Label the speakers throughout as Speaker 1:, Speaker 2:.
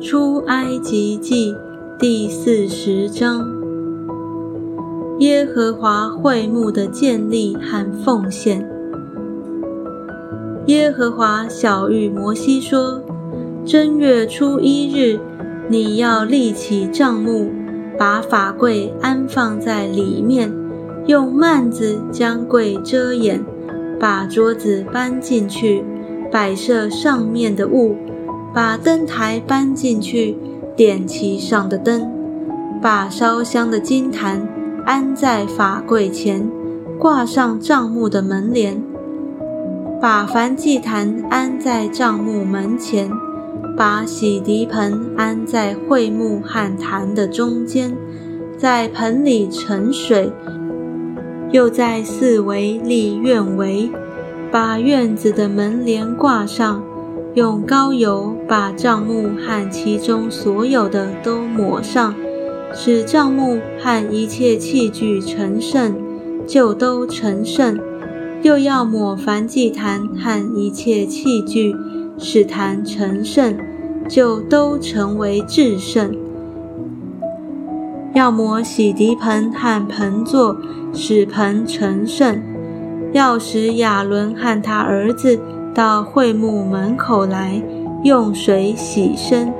Speaker 1: 出埃及记第四十章，耶和华会幕的建立和奉献。耶和华小谕摩西说：“正月初一日，你要立起帐幕，把法柜安放在里面，用幔子将柜遮掩，把桌子搬进去。”摆设上面的物，把灯台搬进去，点其上的灯，把烧香的金坛安在法柜前，挂上帐幕的门帘，把燔祭坛安在帐幕门前，把洗涤盆安在桧木和坛的中间，在盆里盛水，又在四围立院围。把院子的门帘挂上，用膏油把帐幕和其中所有的都抹上，使帐幕和一切器具成圣，就都成圣。又要抹燔祭坛和一切器具，使坛成圣，就都成为至圣。要抹洗涤盆和盆座，使盆成圣。要使亚伦和他儿子到会幕门口来，用水洗身。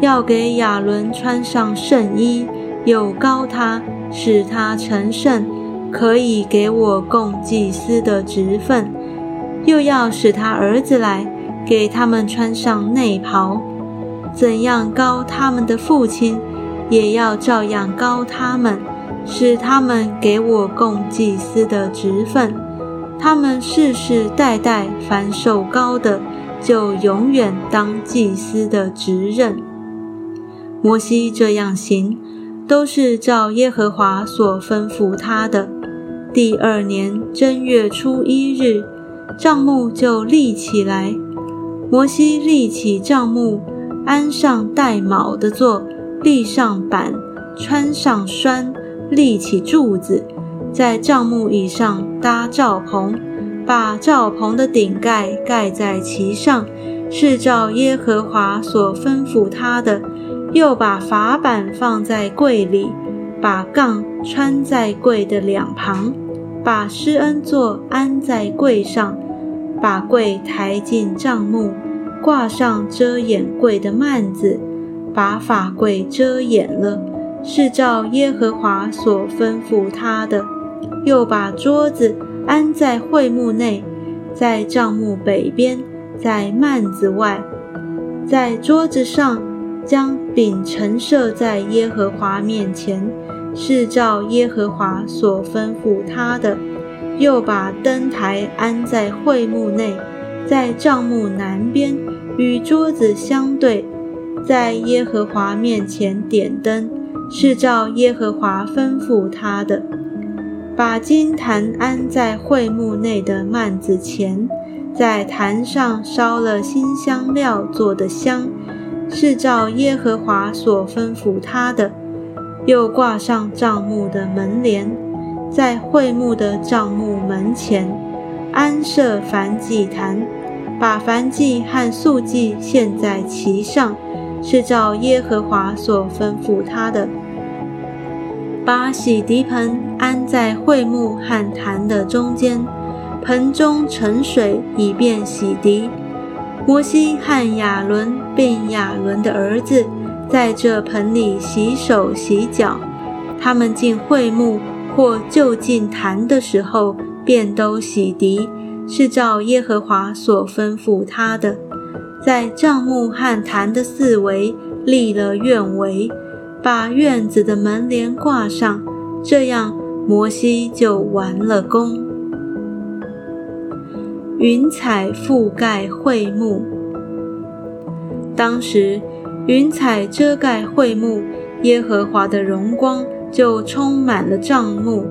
Speaker 1: 要给亚伦穿上圣衣，又高他，使他成圣，可以给我供祭司的职分。又要使他儿子来，给他们穿上内袍。怎样高他们的父亲，也要照样高他们，使他们给我供祭司的职分。他们世世代代凡受高的，就永远当祭司的职任。摩西这样行，都是照耶和华所吩咐他的。第二年正月初一日，帐幕就立起来。摩西立起帐幕，安上带卯的座，立上板，穿上栓，立起柱子。在帐幕椅上搭罩棚，把罩棚的顶盖盖在其上，是照耶和华所吩咐他的。又把法板放在柜里，把杠穿在柜的两旁，把施恩座安在柜上，把柜抬进帐幕，挂上遮掩柜的幔子，把法柜遮掩了，是照耶和华所吩咐他的。又把桌子安在会幕内，在帐幕北边，在幔子外，在桌子上将饼陈设在耶和华面前，是照耶和华所吩咐他的。又把灯台安在会幕内，在帐幕南边，与桌子相对，在耶和华面前点灯，是照耶和华吩咐他的。把金坛安在会幕内的幔子前，在坛上烧了新香料做的香，是照耶和华所吩咐他的。又挂上帐幕的门帘，在会幕的帐幕门前安设燔祭坛，把燔祭和素祭献在其上，是照耶和华所吩咐他的。把洗涤盆安在会幕和坛的中间，盆中盛水，以便洗涤。摩西和亚伦并亚伦的儿子在这盆里洗手洗脚。他们进会幕或就近坛的时候，便都洗涤，是照耶和华所吩咐他的。在帐幕和坛的四围立了院围。把院子的门帘挂上，这样摩西就完了工。云彩覆盖会幕，当时云彩遮盖会幕，耶和华的荣光就充满了帐幕。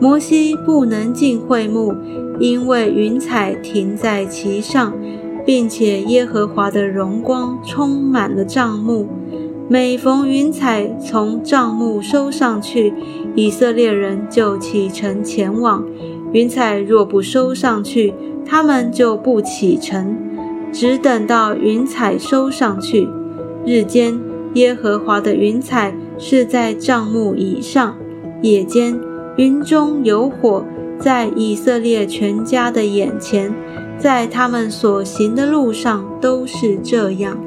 Speaker 1: 摩西不能进会幕，因为云彩停在其上，并且耶和华的荣光充满了帐幕。每逢云彩从帐幕收上去，以色列人就启程前往；云彩若不收上去，他们就不启程，只等到云彩收上去。日间，耶和华的云彩是在帐幕以上；夜间，云中有火，在以色列全家的眼前，在他们所行的路上都是这样。